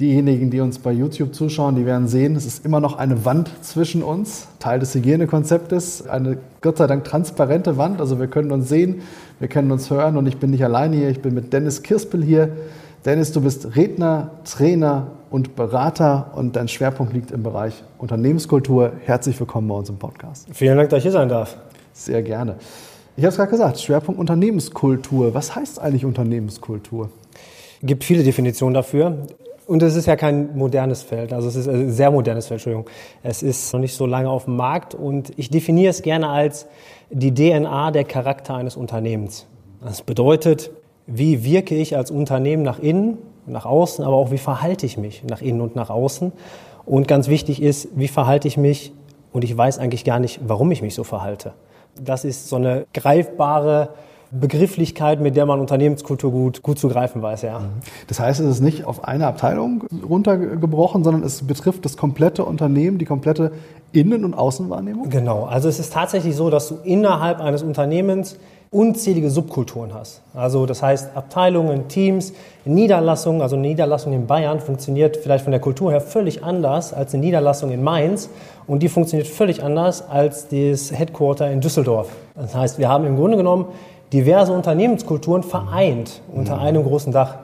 Diejenigen, die uns bei YouTube zuschauen, die werden sehen, es ist immer noch eine Wand zwischen uns, Teil des Hygienekonzeptes, eine Gott sei Dank transparente Wand, also wir können uns sehen, wir können uns hören und ich bin nicht alleine hier, ich bin mit Dennis Kirspel hier. Dennis, du bist Redner, Trainer und Berater und dein Schwerpunkt liegt im Bereich Unternehmenskultur. Herzlich willkommen bei uns im Podcast. Vielen Dank, dass ich hier sein darf. Sehr gerne. Ich habe es gerade gesagt, Schwerpunkt Unternehmenskultur. Was heißt eigentlich Unternehmenskultur? Es gibt viele Definitionen dafür. Und es ist ja kein modernes Feld, also es ist ein sehr modernes Feld, Entschuldigung. Es ist noch nicht so lange auf dem Markt und ich definiere es gerne als die DNA der Charakter eines Unternehmens. Das bedeutet, wie wirke ich als Unternehmen nach innen, nach außen, aber auch wie verhalte ich mich nach innen und nach außen. Und ganz wichtig ist, wie verhalte ich mich und ich weiß eigentlich gar nicht, warum ich mich so verhalte. Das ist so eine greifbare Begrifflichkeit, mit der man Unternehmenskultur gut, gut zu greifen weiß, ja. Das heißt, es ist nicht auf eine Abteilung runtergebrochen, sondern es betrifft das komplette Unternehmen, die komplette Innen- und Außenwahrnehmung? Genau. Also es ist tatsächlich so, dass du innerhalb eines Unternehmens unzählige Subkulturen hast. Also das heißt Abteilungen, Teams, Niederlassungen. Also eine Niederlassung in Bayern funktioniert vielleicht von der Kultur her völlig anders als eine Niederlassung in Mainz und die funktioniert völlig anders als das Headquarter in Düsseldorf. Das heißt, wir haben im Grunde genommen diverse Unternehmenskulturen vereint unter mhm. einem großen Dach.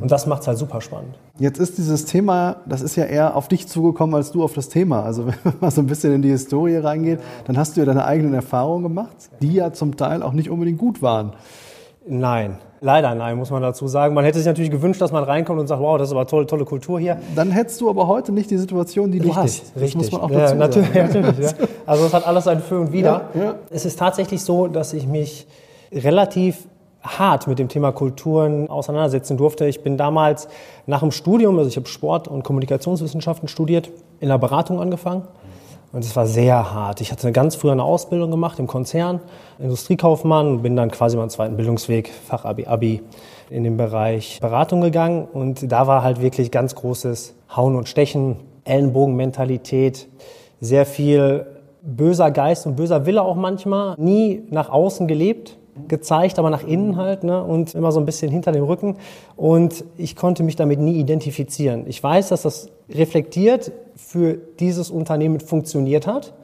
Und das macht es halt super spannend. Jetzt ist dieses Thema, das ist ja eher auf dich zugekommen als du auf das Thema. Also wenn man mal so ein bisschen in die Historie reingeht, dann hast du ja deine eigenen Erfahrungen gemacht, die ja zum Teil auch nicht unbedingt gut waren. Nein, leider nein, muss man dazu sagen. Man hätte sich natürlich gewünscht, dass man reinkommt und sagt, wow, das ist aber tolle, tolle Kultur hier. Dann hättest du aber heute nicht die Situation, die richtig, du hast. Das richtig. muss man auch dazu ja, natürlich, sagen. natürlich ja. Also es hat alles ein Für und Wider. Ja, ja. Es ist tatsächlich so, dass ich mich relativ hart mit dem Thema Kulturen auseinandersetzen durfte. Ich bin damals nach dem Studium, also ich habe Sport- und Kommunikationswissenschaften studiert, in der Beratung angefangen. Und es war sehr hart. Ich hatte ganz frühe eine Ausbildung gemacht im Konzern, Industriekaufmann, bin dann quasi meinen zweiten Bildungsweg, Fachabi, Abi, in den Bereich Beratung gegangen. Und da war halt wirklich ganz großes Hauen und Stechen, Ellenbogenmentalität, sehr viel böser Geist und böser Wille auch manchmal, nie nach außen gelebt gezeigt, aber nach innen halt ne? und immer so ein bisschen hinter dem Rücken. Und ich konnte mich damit nie identifizieren. Ich weiß, dass das reflektiert für dieses Unternehmen funktioniert hat,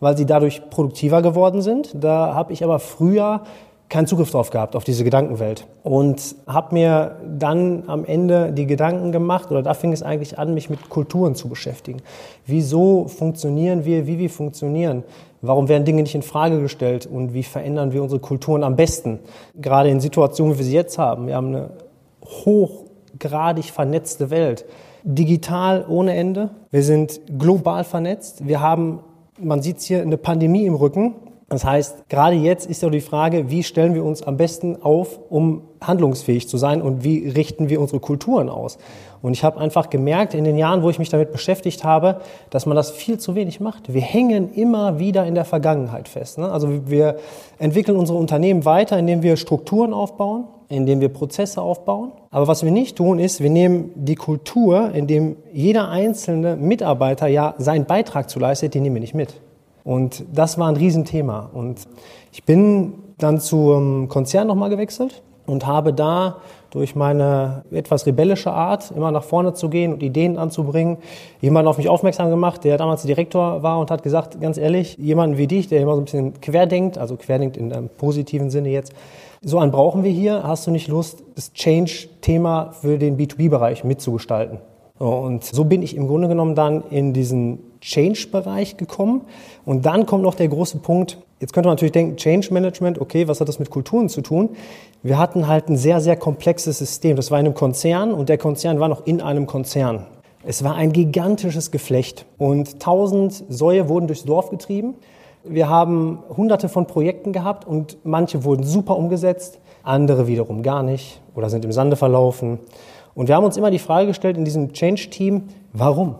weil sie dadurch produktiver geworden sind. Da habe ich aber früher keinen Zugriff drauf gehabt, auf diese Gedankenwelt. Und habe mir dann am Ende die Gedanken gemacht, oder da fing es eigentlich an, mich mit Kulturen zu beschäftigen. Wieso funktionieren wir, wie wir funktionieren? Warum werden Dinge nicht in Frage gestellt und wie verändern wir unsere Kulturen am besten? Gerade in Situationen, wie wir sie jetzt haben. Wir haben eine hochgradig vernetzte Welt. Digital ohne Ende. Wir sind global vernetzt. Wir haben, man sieht es hier, eine Pandemie im Rücken. Das heißt, gerade jetzt ist ja die Frage, wie stellen wir uns am besten auf, um handlungsfähig zu sein und wie richten wir unsere Kulturen aus? Und ich habe einfach gemerkt in den Jahren, wo ich mich damit beschäftigt habe, dass man das viel zu wenig macht. Wir hängen immer wieder in der Vergangenheit fest. Ne? Also wir entwickeln unsere Unternehmen weiter, indem wir Strukturen aufbauen, indem wir Prozesse aufbauen. Aber was wir nicht tun, ist, wir nehmen die Kultur, in dem jeder einzelne Mitarbeiter ja seinen Beitrag zu leistet, die nehmen wir nicht mit. Und das war ein Riesenthema. Und ich bin dann zum Konzern nochmal gewechselt und habe da durch meine etwas rebellische Art, immer nach vorne zu gehen und Ideen anzubringen, jemanden auf mich aufmerksam gemacht, der damals Direktor war und hat gesagt, ganz ehrlich, jemanden wie dich, der immer so ein bisschen querdenkt, also querdenkt in einem positiven Sinne jetzt, so einen brauchen wir hier. Hast du nicht Lust, das Change-Thema für den B2B-Bereich mitzugestalten? Und so bin ich im Grunde genommen dann in diesen Change-Bereich gekommen. Und dann kommt noch der große Punkt, jetzt könnte man natürlich denken, Change Management, okay, was hat das mit Kulturen zu tun? Wir hatten halt ein sehr, sehr komplexes System. Das war in einem Konzern und der Konzern war noch in einem Konzern. Es war ein gigantisches Geflecht und tausend Säue wurden durchs Dorf getrieben. Wir haben hunderte von Projekten gehabt und manche wurden super umgesetzt, andere wiederum gar nicht oder sind im Sande verlaufen. Und wir haben uns immer die Frage gestellt in diesem Change-Team, warum?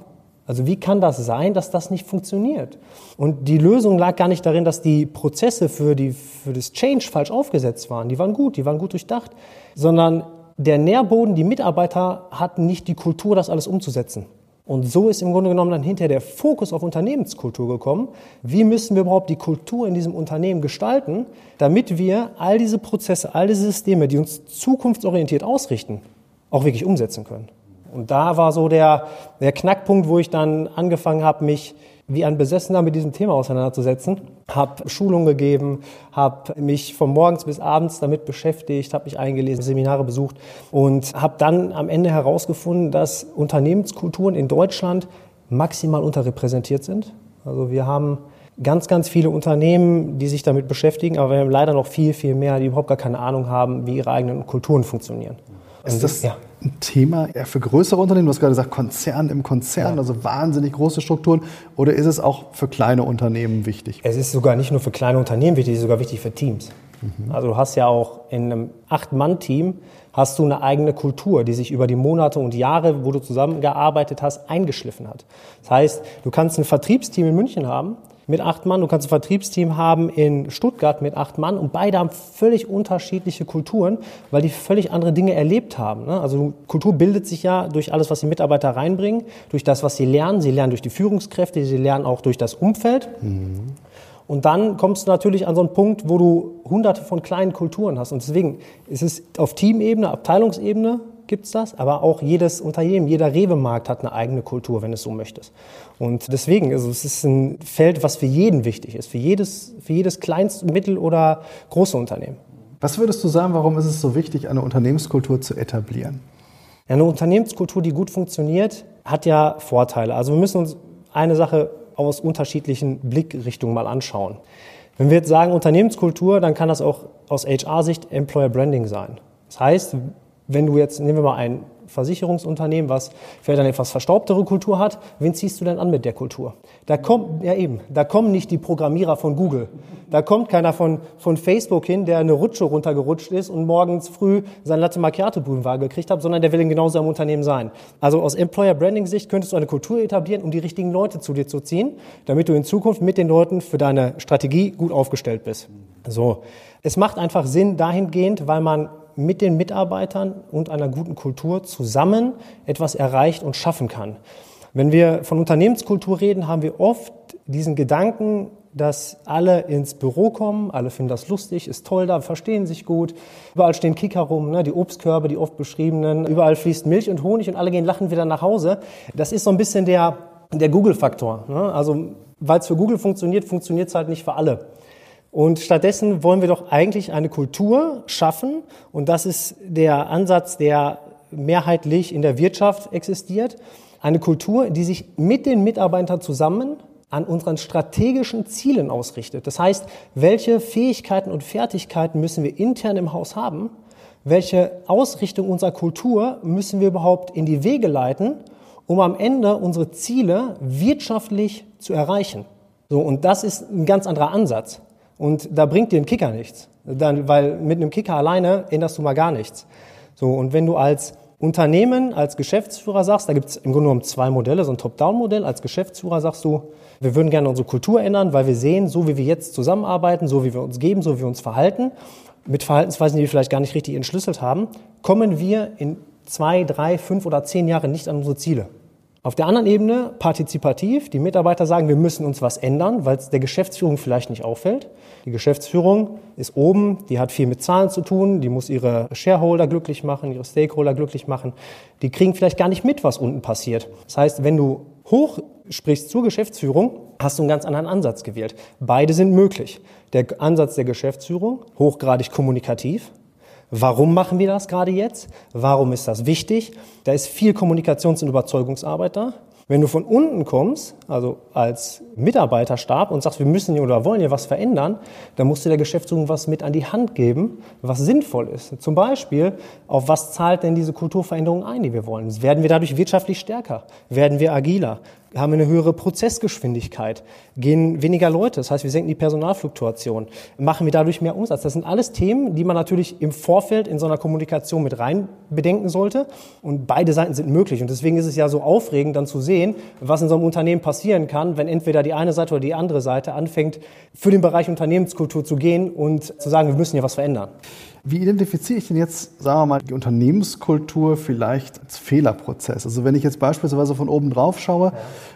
Also wie kann das sein, dass das nicht funktioniert? Und die Lösung lag gar nicht darin, dass die Prozesse für, die, für das Change falsch aufgesetzt waren. Die waren gut, die waren gut durchdacht, sondern der Nährboden, die Mitarbeiter hatten nicht die Kultur, das alles umzusetzen. Und so ist im Grunde genommen dann hinterher der Fokus auf Unternehmenskultur gekommen. Wie müssen wir überhaupt die Kultur in diesem Unternehmen gestalten, damit wir all diese Prozesse, all diese Systeme, die uns zukunftsorientiert ausrichten, auch wirklich umsetzen können? Und da war so der, der Knackpunkt, wo ich dann angefangen habe, mich wie ein Besessener mit diesem Thema auseinanderzusetzen. Habe Schulungen gegeben, habe mich von morgens bis abends damit beschäftigt, habe mich eingelesen, Seminare besucht und habe dann am Ende herausgefunden, dass Unternehmenskulturen in Deutschland maximal unterrepräsentiert sind. Also wir haben ganz, ganz viele Unternehmen, die sich damit beschäftigen, aber wir haben leider noch viel, viel mehr, die überhaupt gar keine Ahnung haben, wie ihre eigenen Kulturen funktionieren. Ist das ja. ein Thema eher für größere Unternehmen? Du hast gerade gesagt, Konzern im Konzern, ja. also wahnsinnig große Strukturen. Oder ist es auch für kleine Unternehmen wichtig? Es ist sogar nicht nur für kleine Unternehmen wichtig, es ist sogar wichtig für Teams. Mhm. Also du hast ja auch in einem Acht-Mann-Team hast du eine eigene Kultur, die sich über die Monate und Jahre, wo du zusammengearbeitet hast, eingeschliffen hat. Das heißt, du kannst ein Vertriebsteam in München haben, mit acht Mann, du kannst ein Vertriebsteam haben in Stuttgart mit acht Mann und beide haben völlig unterschiedliche Kulturen, weil die völlig andere Dinge erlebt haben. Ne? Also Kultur bildet sich ja durch alles, was die Mitarbeiter reinbringen, durch das, was sie lernen. Sie lernen durch die Führungskräfte, sie lernen auch durch das Umfeld. Mhm. Und dann kommst du natürlich an so einen Punkt, wo du hunderte von kleinen Kulturen hast. Und deswegen ist es auf Teamebene, Abteilungsebene gibt es das, aber auch jedes Unternehmen, jeder Rewe-Markt hat eine eigene Kultur, wenn es so möchtest. Und deswegen, also es ist ein Feld, was für jeden wichtig ist, für jedes, für jedes kleinste, mittel- oder große Unternehmen. Was würdest du sagen, warum ist es so wichtig, eine Unternehmenskultur zu etablieren? Ja, eine Unternehmenskultur, die gut funktioniert, hat ja Vorteile. Also wir müssen uns eine Sache aus unterschiedlichen Blickrichtungen mal anschauen. Wenn wir jetzt sagen Unternehmenskultur, dann kann das auch aus HR-Sicht Employer Branding sein. Das heißt, wenn du jetzt, nehmen wir mal ein Versicherungsunternehmen, was vielleicht eine etwas verstaubtere Kultur hat, wen ziehst du denn an mit der Kultur? Da kommt, ja eben, da kommen nicht die Programmierer von Google. Da kommt keiner von, von Facebook hin, der eine Rutsche runtergerutscht ist und morgens früh sein Latte Macchiato Boulevard gekriegt hat, sondern der will genauso am Unternehmen sein. Also aus Employer Branding Sicht könntest du eine Kultur etablieren, um die richtigen Leute zu dir zu ziehen, damit du in Zukunft mit den Leuten für deine Strategie gut aufgestellt bist. So. Es macht einfach Sinn dahingehend, weil man mit den Mitarbeitern und einer guten Kultur zusammen etwas erreicht und schaffen kann. Wenn wir von Unternehmenskultur reden, haben wir oft diesen Gedanken, dass alle ins Büro kommen, alle finden das lustig, ist toll da, verstehen sich gut. Überall stehen Kicker rum, ne, die Obstkörbe, die oft beschriebenen. Überall fließt Milch und Honig und alle gehen lachen wieder nach Hause. Das ist so ein bisschen der, der Google-Faktor. Ne? Also, weil es für Google funktioniert, funktioniert es halt nicht für alle. Und stattdessen wollen wir doch eigentlich eine Kultur schaffen. Und das ist der Ansatz, der mehrheitlich in der Wirtschaft existiert. Eine Kultur, die sich mit den Mitarbeitern zusammen an unseren strategischen Zielen ausrichtet. Das heißt, welche Fähigkeiten und Fertigkeiten müssen wir intern im Haus haben? Welche Ausrichtung unserer Kultur müssen wir überhaupt in die Wege leiten, um am Ende unsere Ziele wirtschaftlich zu erreichen? So, und das ist ein ganz anderer Ansatz. Und da bringt dir ein Kicker nichts. Dann, weil mit einem Kicker alleine änderst du mal gar nichts. So, und wenn du als Unternehmen, als Geschäftsführer sagst, da gibt es im Grunde genommen zwei Modelle, so ein Top-Down-Modell. Als Geschäftsführer sagst du, wir würden gerne unsere Kultur ändern, weil wir sehen, so wie wir jetzt zusammenarbeiten, so wie wir uns geben, so wie wir uns verhalten, mit Verhaltensweisen, die wir vielleicht gar nicht richtig entschlüsselt haben, kommen wir in zwei, drei, fünf oder zehn Jahren nicht an unsere Ziele. Auf der anderen Ebene partizipativ. Die Mitarbeiter sagen, wir müssen uns was ändern, weil es der Geschäftsführung vielleicht nicht auffällt. Die Geschäftsführung ist oben, die hat viel mit Zahlen zu tun, die muss ihre Shareholder glücklich machen, ihre Stakeholder glücklich machen. Die kriegen vielleicht gar nicht mit, was unten passiert. Das heißt, wenn du hoch sprichst zur Geschäftsführung, hast du einen ganz anderen Ansatz gewählt. Beide sind möglich. Der Ansatz der Geschäftsführung, hochgradig kommunikativ, Warum machen wir das gerade jetzt? Warum ist das wichtig? Da ist viel Kommunikations- und Überzeugungsarbeit da. Wenn du von unten kommst, also als Mitarbeiterstab und sagst, wir müssen hier oder wollen hier was verändern, dann musst du der Geschäftsführung was mit an die Hand geben, was sinnvoll ist. Zum Beispiel, auf was zahlt denn diese Kulturveränderung ein, die wir wollen? Werden wir dadurch wirtschaftlich stärker? Werden wir agiler? haben wir eine höhere Prozessgeschwindigkeit, gehen weniger Leute, das heißt, wir senken die Personalfluktuation, machen wir dadurch mehr Umsatz. Das sind alles Themen, die man natürlich im Vorfeld in so einer Kommunikation mit rein bedenken sollte. Und beide Seiten sind möglich. Und deswegen ist es ja so aufregend, dann zu sehen, was in so einem Unternehmen passieren kann, wenn entweder die eine Seite oder die andere Seite anfängt, für den Bereich Unternehmenskultur zu gehen und zu sagen, wir müssen ja was verändern. Wie identifiziere ich denn jetzt, sagen wir mal, die Unternehmenskultur vielleicht als Fehlerprozess? Also wenn ich jetzt beispielsweise von oben drauf schaue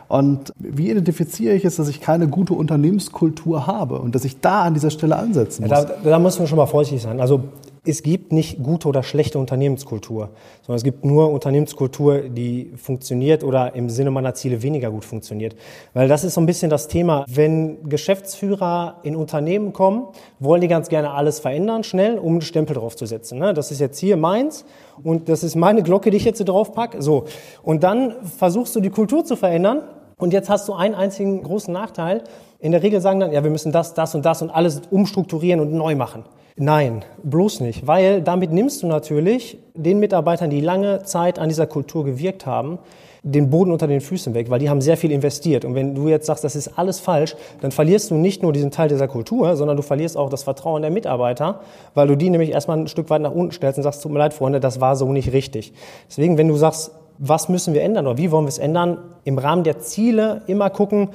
und wie identifiziere ich es, dass ich keine gute Unternehmenskultur habe und dass ich da an dieser Stelle ansetzen muss? Ja, da, da muss man schon mal vorsichtig sein. Also es gibt nicht gute oder schlechte Unternehmenskultur, sondern es gibt nur Unternehmenskultur, die funktioniert oder im Sinne meiner Ziele weniger gut funktioniert. Weil das ist so ein bisschen das Thema. Wenn Geschäftsführer in Unternehmen kommen, wollen die ganz gerne alles verändern, schnell, um einen Stempel draufzusetzen. Ne? Das ist jetzt hier meins und das ist meine Glocke, die ich jetzt hier drauf packe. So. Und dann versuchst du die Kultur zu verändern und jetzt hast du einen einzigen großen Nachteil. In der Regel sagen dann, ja, wir müssen das, das und das und alles umstrukturieren und neu machen. Nein, bloß nicht, weil damit nimmst du natürlich den Mitarbeitern, die lange Zeit an dieser Kultur gewirkt haben, den Boden unter den Füßen weg, weil die haben sehr viel investiert. Und wenn du jetzt sagst, das ist alles falsch, dann verlierst du nicht nur diesen Teil dieser Kultur, sondern du verlierst auch das Vertrauen der Mitarbeiter, weil du die nämlich erstmal ein Stück weit nach unten stellst und sagst, tut mir leid, Freunde, das war so nicht richtig. Deswegen, wenn du sagst, was müssen wir ändern oder wie wollen wir es ändern, im Rahmen der Ziele immer gucken,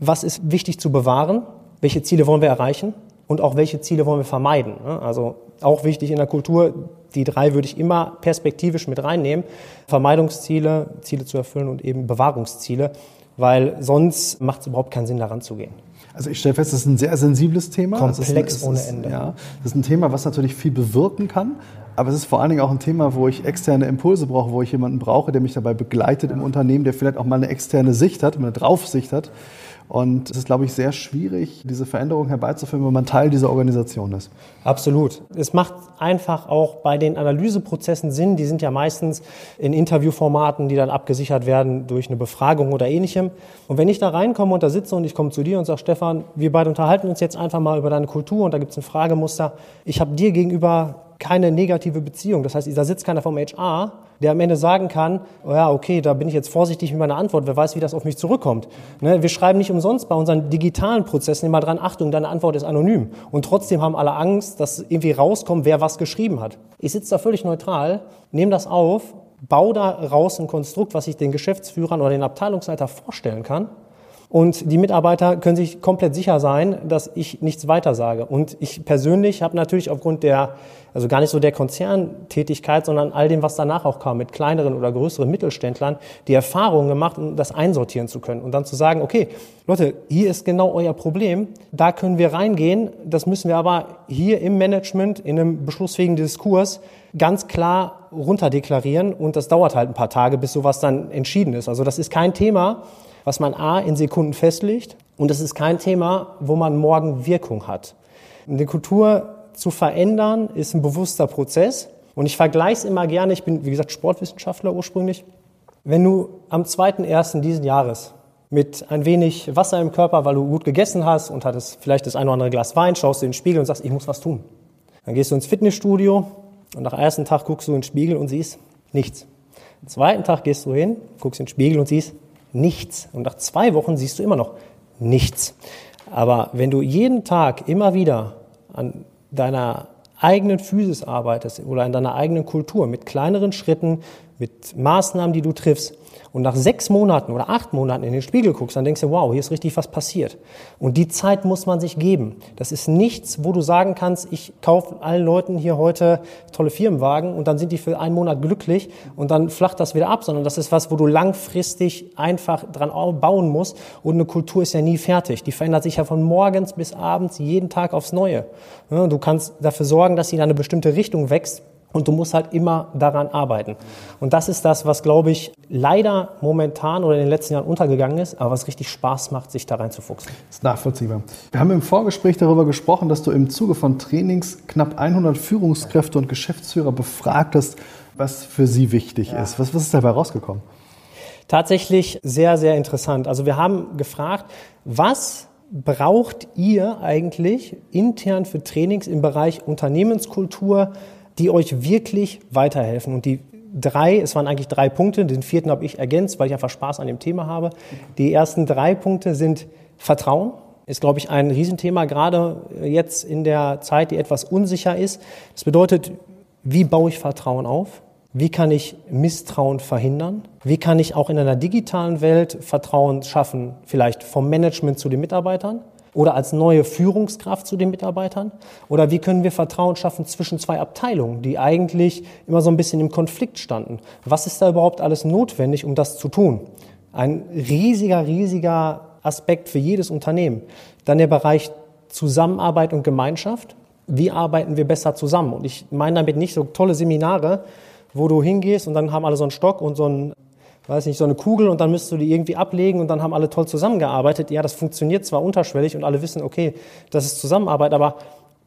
was ist wichtig zu bewahren, welche Ziele wollen wir erreichen und auch welche Ziele wollen wir vermeiden. Ne? Also auch wichtig in der Kultur, die drei würde ich immer perspektivisch mit reinnehmen. Vermeidungsziele, Ziele zu erfüllen und eben Bewahrungsziele, weil sonst macht es überhaupt keinen Sinn, daran zu gehen. Also ich stelle fest, das ist ein sehr sensibles Thema. Komplex ist, ohne Ende. Ja, das ist ein Thema, was natürlich viel bewirken kann. Aber es ist vor allen Dingen auch ein Thema, wo ich externe Impulse brauche, wo ich jemanden brauche, der mich dabei begleitet im Unternehmen, der vielleicht auch mal eine externe Sicht hat, eine Draufsicht hat und es ist, glaube ich, sehr schwierig, diese Veränderung herbeizuführen, wenn man Teil dieser Organisation ist. Absolut. Es macht einfach auch bei den Analyseprozessen Sinn. Die sind ja meistens in Interviewformaten, die dann abgesichert werden durch eine Befragung oder ähnlichem. Und wenn ich da reinkomme und da sitze und ich komme zu dir und sage, Stefan, wir beide unterhalten uns jetzt einfach mal über deine Kultur und da gibt es ein Fragemuster. Ich habe dir gegenüber keine negative Beziehung. Das heißt, da sitzt keiner vom HR, der am Ende sagen kann, oh ja, okay, da bin ich jetzt vorsichtig mit meiner Antwort, wer weiß, wie das auf mich zurückkommt. Ne? Wir schreiben nicht umsonst bei unseren digitalen Prozessen immer dran, Achtung, deine Antwort ist anonym. Und trotzdem haben alle Angst, dass irgendwie rauskommt, wer was geschrieben hat. Ich sitze da völlig neutral, nehme das auf, baue da raus ein Konstrukt, was ich den Geschäftsführern oder den Abteilungsleiter vorstellen kann und die Mitarbeiter können sich komplett sicher sein, dass ich nichts weiter sage. Und ich persönlich habe natürlich aufgrund der, also gar nicht so der Konzerntätigkeit, sondern all dem, was danach auch kam, mit kleineren oder größeren Mittelständlern, die Erfahrung gemacht, um das einsortieren zu können. Und dann zu sagen, okay, Leute, hier ist genau euer Problem, da können wir reingehen, das müssen wir aber hier im Management, in einem beschlussfähigen Diskurs ganz klar runterdeklarieren und das dauert halt ein paar Tage, bis sowas dann entschieden ist. Also das ist kein Thema, was man A in Sekunden festlegt und es ist kein Thema, wo man morgen Wirkung hat. Die Kultur zu verändern ist ein bewusster Prozess und ich vergleiche es immer gerne, ich bin wie gesagt Sportwissenschaftler ursprünglich, wenn du am 2.1. diesen Jahres mit ein wenig Wasser im Körper, weil du gut gegessen hast und hattest vielleicht das ein oder andere Glas Wein, schaust du in den Spiegel und sagst, ich muss was tun. Dann gehst du ins Fitnessstudio und nach ersten Tag guckst du in den Spiegel und siehst nichts. Am zweiten Tag gehst du hin, guckst in den Spiegel und siehst nichts. Und nach zwei Wochen siehst du immer noch nichts. Aber wenn du jeden Tag immer wieder an deiner eigenen Physis arbeitest oder an deiner eigenen Kultur mit kleineren Schritten, mit Maßnahmen, die du triffst, und nach sechs Monaten oder acht Monaten in den Spiegel guckst, dann denkst du, wow, hier ist richtig was passiert. Und die Zeit muss man sich geben. Das ist nichts, wo du sagen kannst, ich kaufe allen Leuten hier heute tolle Firmenwagen und dann sind die für einen Monat glücklich und dann flacht das wieder ab, sondern das ist was, wo du langfristig einfach dran bauen musst. Und eine Kultur ist ja nie fertig. Die verändert sich ja von morgens bis abends jeden Tag aufs Neue. Du kannst dafür sorgen, dass sie in eine bestimmte Richtung wächst und du musst halt immer daran arbeiten. Und das ist das, was, glaube ich, leider momentan oder in den letzten Jahren untergegangen ist, aber was richtig Spaß macht, sich da reinzufuchsen. Das ist nachvollziehbar. Wir haben im Vorgespräch darüber gesprochen, dass du im Zuge von Trainings knapp 100 Führungskräfte und Geschäftsführer befragt hast, was für sie wichtig ja. ist. Was, was ist dabei rausgekommen? Tatsächlich sehr, sehr interessant. Also wir haben gefragt, was braucht ihr eigentlich intern für Trainings im Bereich Unternehmenskultur, die euch wirklich weiterhelfen und die drei, es waren eigentlich drei Punkte, den vierten habe ich ergänzt, weil ich einfach Spaß an dem Thema habe. Die ersten drei Punkte sind Vertrauen, ist, glaube ich, ein Riesenthema, gerade jetzt in der Zeit, die etwas unsicher ist. Das bedeutet, wie baue ich Vertrauen auf? Wie kann ich Misstrauen verhindern? Wie kann ich auch in einer digitalen Welt Vertrauen schaffen, vielleicht vom Management zu den Mitarbeitern oder als neue Führungskraft zu den Mitarbeitern? Oder wie können wir Vertrauen schaffen zwischen zwei Abteilungen, die eigentlich immer so ein bisschen im Konflikt standen? Was ist da überhaupt alles notwendig, um das zu tun? Ein riesiger, riesiger Aspekt für jedes Unternehmen. Dann der Bereich Zusammenarbeit und Gemeinschaft. Wie arbeiten wir besser zusammen? Und ich meine damit nicht so tolle Seminare, wo du hingehst und dann haben alle so einen Stock und so ein weiß nicht, so eine Kugel und dann müsstest du die irgendwie ablegen und dann haben alle toll zusammengearbeitet. Ja, das funktioniert zwar unterschwellig und alle wissen, okay, das ist Zusammenarbeit, aber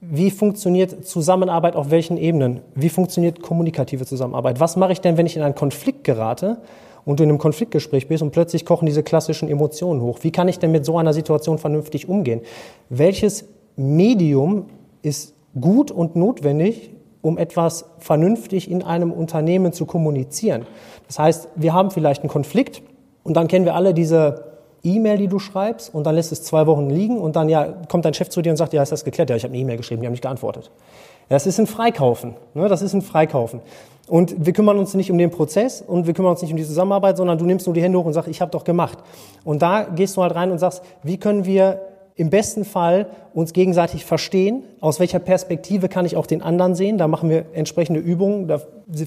wie funktioniert Zusammenarbeit auf welchen Ebenen? Wie funktioniert kommunikative Zusammenarbeit? Was mache ich denn, wenn ich in einen Konflikt gerate und du in einem Konfliktgespräch bist und plötzlich kochen diese klassischen Emotionen hoch? Wie kann ich denn mit so einer Situation vernünftig umgehen? Welches Medium ist gut und notwendig, um etwas vernünftig in einem Unternehmen zu kommunizieren. Das heißt, wir haben vielleicht einen Konflikt und dann kennen wir alle diese E-Mail, die du schreibst und dann lässt es zwei Wochen liegen und dann ja, kommt dein Chef zu dir und sagt, ja, ist das geklärt? Ja, ich habe eine E-Mail geschrieben, die haben nicht geantwortet. Das ist ein Freikaufen. Ne? Das ist ein Freikaufen. Und wir kümmern uns nicht um den Prozess und wir kümmern uns nicht um die Zusammenarbeit, sondern du nimmst nur die Hände hoch und sagst, ich habe doch gemacht. Und da gehst du halt rein und sagst, wie können wir im besten Fall uns gegenseitig verstehen. Aus welcher Perspektive kann ich auch den anderen sehen? Da machen wir entsprechende Übungen. Da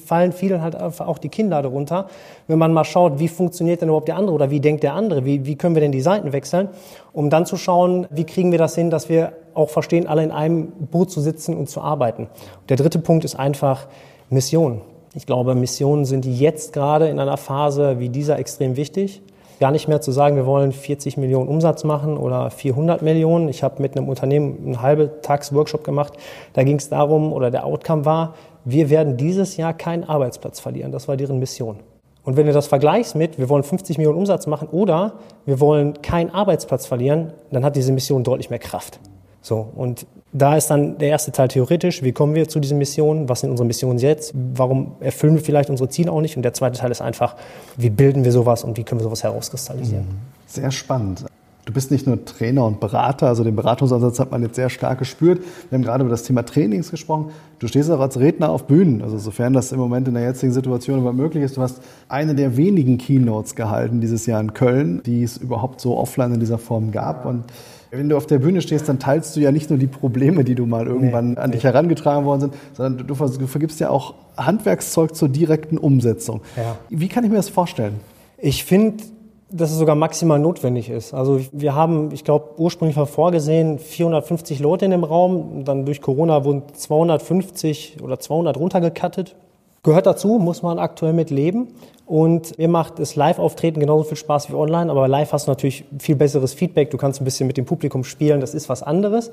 fallen vielen halt einfach auch die Kinder darunter. Wenn man mal schaut, wie funktioniert denn überhaupt der andere oder wie denkt der andere? Wie, wie können wir denn die Seiten wechseln? Um dann zu schauen, wie kriegen wir das hin, dass wir auch verstehen, alle in einem Boot zu sitzen und zu arbeiten. Der dritte Punkt ist einfach Mission. Ich glaube, Missionen sind jetzt gerade in einer Phase wie dieser extrem wichtig gar nicht mehr zu sagen, wir wollen 40 Millionen Umsatz machen oder 400 Millionen. Ich habe mit einem Unternehmen einen halben Tags-Workshop gemacht. Da ging es darum, oder der Outcome war, wir werden dieses Jahr keinen Arbeitsplatz verlieren. Das war deren Mission. Und wenn du das vergleichst mit, wir wollen 50 Millionen Umsatz machen oder wir wollen keinen Arbeitsplatz verlieren, dann hat diese Mission deutlich mehr Kraft. So, und da ist dann der erste Teil theoretisch, wie kommen wir zu diesen Missionen, was sind unsere Missionen jetzt, warum erfüllen wir vielleicht unsere Ziele auch nicht und der zweite Teil ist einfach, wie bilden wir sowas und wie können wir sowas herauskristallisieren. Mhm. Sehr spannend. Du bist nicht nur Trainer und Berater, also den Beratungsansatz hat man jetzt sehr stark gespürt. Wir haben gerade über das Thema Trainings gesprochen. Du stehst auch als Redner auf Bühnen, also sofern das im Moment in der jetzigen Situation überhaupt möglich ist. Du hast eine der wenigen Keynotes gehalten dieses Jahr in Köln, die es überhaupt so offline in dieser Form gab und wenn du auf der Bühne stehst, dann teilst du ja nicht nur die Probleme, die du mal irgendwann nee, an dich herangetragen worden sind, sondern du, du vergibst ja auch Handwerkszeug zur direkten Umsetzung. Ja. Wie kann ich mir das vorstellen? Ich finde, dass es sogar maximal notwendig ist. Also wir haben, ich glaube, ursprünglich war vorgesehen 450 Leute in dem Raum. Dann durch Corona wurden 250 oder 200 runtergekattet. Gehört dazu, muss man aktuell mit leben. Und mir macht das Live-Auftreten genauso viel Spaß wie online, aber live hast du natürlich viel besseres Feedback. Du kannst ein bisschen mit dem Publikum spielen, das ist was anderes.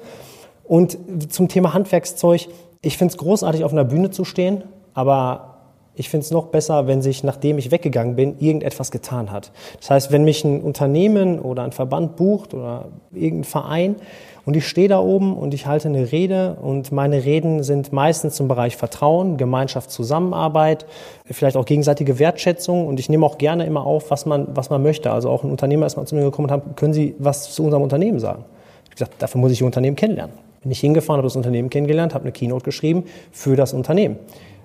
Und zum Thema Handwerkszeug, ich finde es großartig, auf einer Bühne zu stehen, aber ich finde es noch besser, wenn sich, nachdem ich weggegangen bin, irgendetwas getan hat. Das heißt, wenn mich ein Unternehmen oder ein Verband bucht oder irgendein Verein und ich stehe da oben und ich halte eine Rede und meine Reden sind meistens zum Bereich Vertrauen, Gemeinschaft, Zusammenarbeit, vielleicht auch gegenseitige Wertschätzung und ich nehme auch gerne immer auf, was man, was man möchte. Also auch ein Unternehmer ist mal zu mir gekommen und hat, können Sie was zu unserem Unternehmen sagen? Ich habe gesagt, dafür muss ich Ihr Unternehmen kennenlernen. Bin ich hingefahren, habe das Unternehmen kennengelernt, habe eine Keynote geschrieben für das Unternehmen.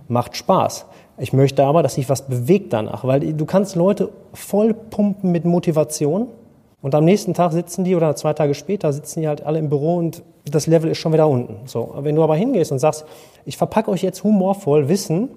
Macht Spaß. Ich möchte aber, dass sich was bewegt danach, weil du kannst Leute voll pumpen mit Motivation und am nächsten Tag sitzen die oder zwei Tage später sitzen die halt alle im Büro und das Level ist schon wieder unten. So, wenn du aber hingehst und sagst, ich verpacke euch jetzt humorvoll Wissen,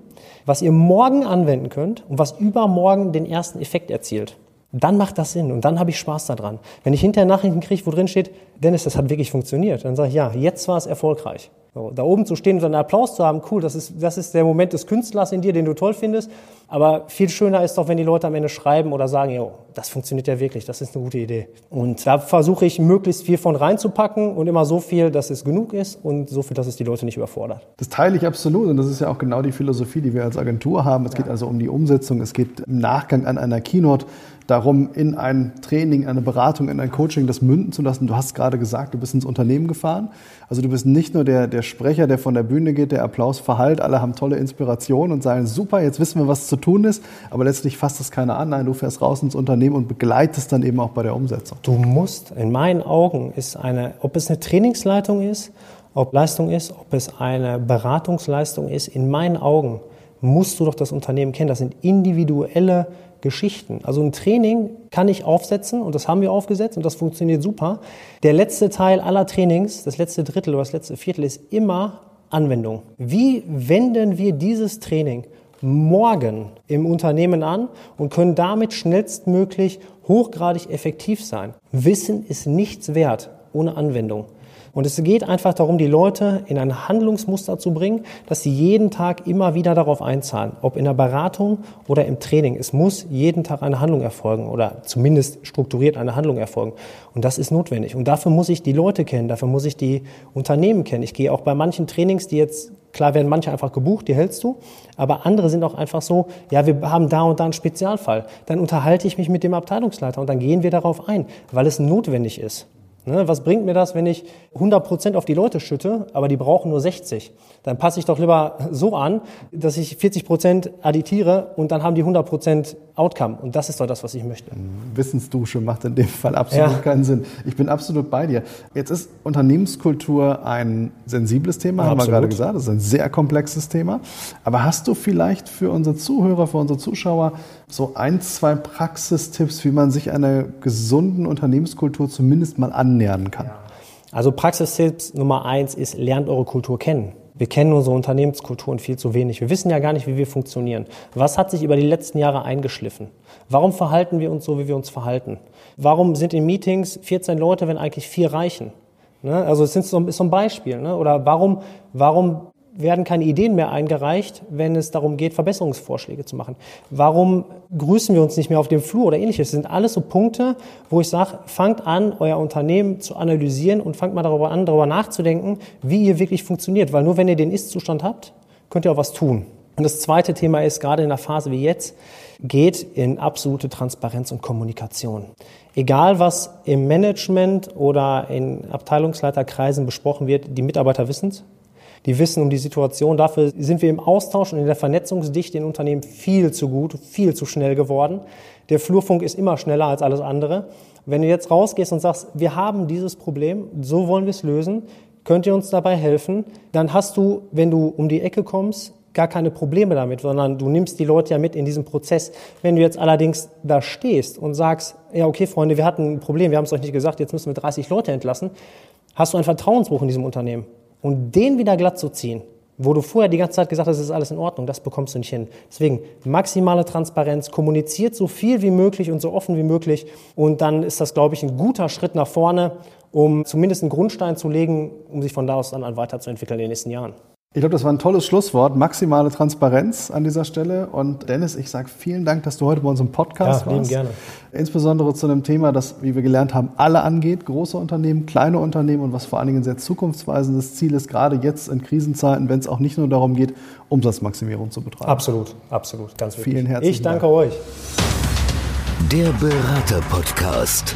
was ihr morgen anwenden könnt und was übermorgen den ersten Effekt erzielt, dann macht das Sinn und dann habe ich Spaß daran. Wenn ich hinterher Nachrichten kriege, wo drin steht, Dennis, das hat wirklich funktioniert, dann sage ich, ja, jetzt war es erfolgreich. So, da oben zu stehen und einen Applaus zu haben, cool, das ist, das ist der Moment des Künstlers in dir, den du toll findest. Aber viel schöner ist doch, wenn die Leute am Ende schreiben oder sagen, jo, das funktioniert ja wirklich, das ist eine gute Idee. Und da versuche ich möglichst viel von reinzupacken und immer so viel, dass es genug ist und so viel, dass es die Leute nicht überfordert. Das teile ich absolut und das ist ja auch genau die Philosophie, die wir als Agentur haben. Es ja. geht also um die Umsetzung, es geht im Nachgang an einer Keynote darum, in ein Training, eine Beratung, in ein Coaching das münden zu lassen. Du hast gerade gesagt, du bist ins Unternehmen gefahren. Also du bist nicht nur der, der Sprecher, der von der Bühne geht, der Applaus verhallt, alle haben tolle Inspiration und sagen, super, jetzt wissen wir, was zu tun ist, aber letztlich fasst das keiner an. Nein, du fährst raus ins Unternehmen und begleitest dann eben auch bei der Umsetzung. Du musst, in meinen Augen, ist eine, ob es eine Trainingsleitung ist, ob Leistung ist, ob es eine Beratungsleistung ist, in meinen Augen musst du doch das Unternehmen kennen. Das sind individuelle Geschichten. Also ein Training kann ich aufsetzen und das haben wir aufgesetzt und das funktioniert super. Der letzte Teil aller Trainings, das letzte Drittel oder das letzte Viertel ist immer Anwendung. Wie wenden wir dieses Training morgen im Unternehmen an und können damit schnellstmöglich hochgradig effektiv sein? Wissen ist nichts wert ohne Anwendung. Und es geht einfach darum, die Leute in ein Handlungsmuster zu bringen, dass sie jeden Tag immer wieder darauf einzahlen, ob in der Beratung oder im Training. Es muss jeden Tag eine Handlung erfolgen oder zumindest strukturiert eine Handlung erfolgen. Und das ist notwendig. Und dafür muss ich die Leute kennen, dafür muss ich die Unternehmen kennen. Ich gehe auch bei manchen Trainings, die jetzt Klar werden manche einfach gebucht, die hältst du, aber andere sind auch einfach so, ja, wir haben da und da einen Spezialfall. Dann unterhalte ich mich mit dem Abteilungsleiter und dann gehen wir darauf ein, weil es notwendig ist. Ne, was bringt mir das, wenn ich 100% auf die Leute schütte, aber die brauchen nur 60? Dann passe ich doch lieber so an, dass ich 40% additiere und dann haben die 100% Outcome. Und das ist doch das, was ich möchte. Wissensdusche macht in dem Fall absolut ja. keinen Sinn. Ich bin absolut bei dir. Jetzt ist Unternehmenskultur ein sensibles Thema, absolut. haben wir gerade gesagt. Das ist ein sehr komplexes Thema. Aber hast du vielleicht für unsere Zuhörer, für unsere Zuschauer so ein, zwei Praxistipps, wie man sich einer gesunden Unternehmenskultur zumindest mal annähern kann? Also Praxistipps Nummer eins ist, lernt eure Kultur kennen. Wir kennen unsere Unternehmenskulturen viel zu wenig. Wir wissen ja gar nicht, wie wir funktionieren. Was hat sich über die letzten Jahre eingeschliffen? Warum verhalten wir uns so, wie wir uns verhalten? Warum sind in Meetings 14 Leute, wenn eigentlich vier reichen? Ne? Also es ist so, ein Beispiel. Ne? Oder warum, warum werden keine Ideen mehr eingereicht, wenn es darum geht, Verbesserungsvorschläge zu machen? Warum grüßen wir uns nicht mehr auf dem Flur oder ähnliches? Das sind alles so Punkte, wo ich sage, fangt an, euer Unternehmen zu analysieren und fangt mal darüber an, darüber nachzudenken, wie ihr wirklich funktioniert. Weil nur wenn ihr den Ist-Zustand habt, könnt ihr auch was tun. Und das zweite Thema ist, gerade in einer Phase wie jetzt, geht in absolute Transparenz und Kommunikation. Egal, was im Management oder in Abteilungsleiterkreisen besprochen wird, die Mitarbeiter wissen es, die wissen um die Situation. Dafür sind wir im Austausch und in der Vernetzungsdichte in Unternehmen viel zu gut, viel zu schnell geworden. Der Flurfunk ist immer schneller als alles andere. Wenn du jetzt rausgehst und sagst, wir haben dieses Problem, so wollen wir es lösen, könnt ihr uns dabei helfen, dann hast du, wenn du um die Ecke kommst, gar keine Probleme damit, sondern du nimmst die Leute ja mit in diesem Prozess. Wenn du jetzt allerdings da stehst und sagst, ja, okay, Freunde, wir hatten ein Problem, wir haben es euch nicht gesagt, jetzt müssen wir 30 Leute entlassen, hast du einen Vertrauensbruch in diesem Unternehmen. Und den wieder glatt zu ziehen, wo du vorher die ganze Zeit gesagt hast, es ist alles in Ordnung, das bekommst du nicht hin. Deswegen maximale Transparenz, kommuniziert so viel wie möglich und so offen wie möglich und dann ist das, glaube ich, ein guter Schritt nach vorne, um zumindest einen Grundstein zu legen, um sich von da aus dann weiterzuentwickeln in den nächsten Jahren. Ich glaube, das war ein tolles Schlusswort. Maximale Transparenz an dieser Stelle. Und Dennis, ich sage vielen Dank, dass du heute bei unserem Podcast ja, warst. gerne. Insbesondere zu einem Thema, das, wie wir gelernt haben, alle angeht. Große Unternehmen, kleine Unternehmen und was vor allen Dingen ein sehr zukunftsweisendes Ziel ist, gerade jetzt in Krisenzeiten, wenn es auch nicht nur darum geht, Umsatzmaximierung zu betreiben. Absolut, absolut. Ganz wichtig. Vielen herzlichen Ich danke Dank. euch. Der Berater-Podcast.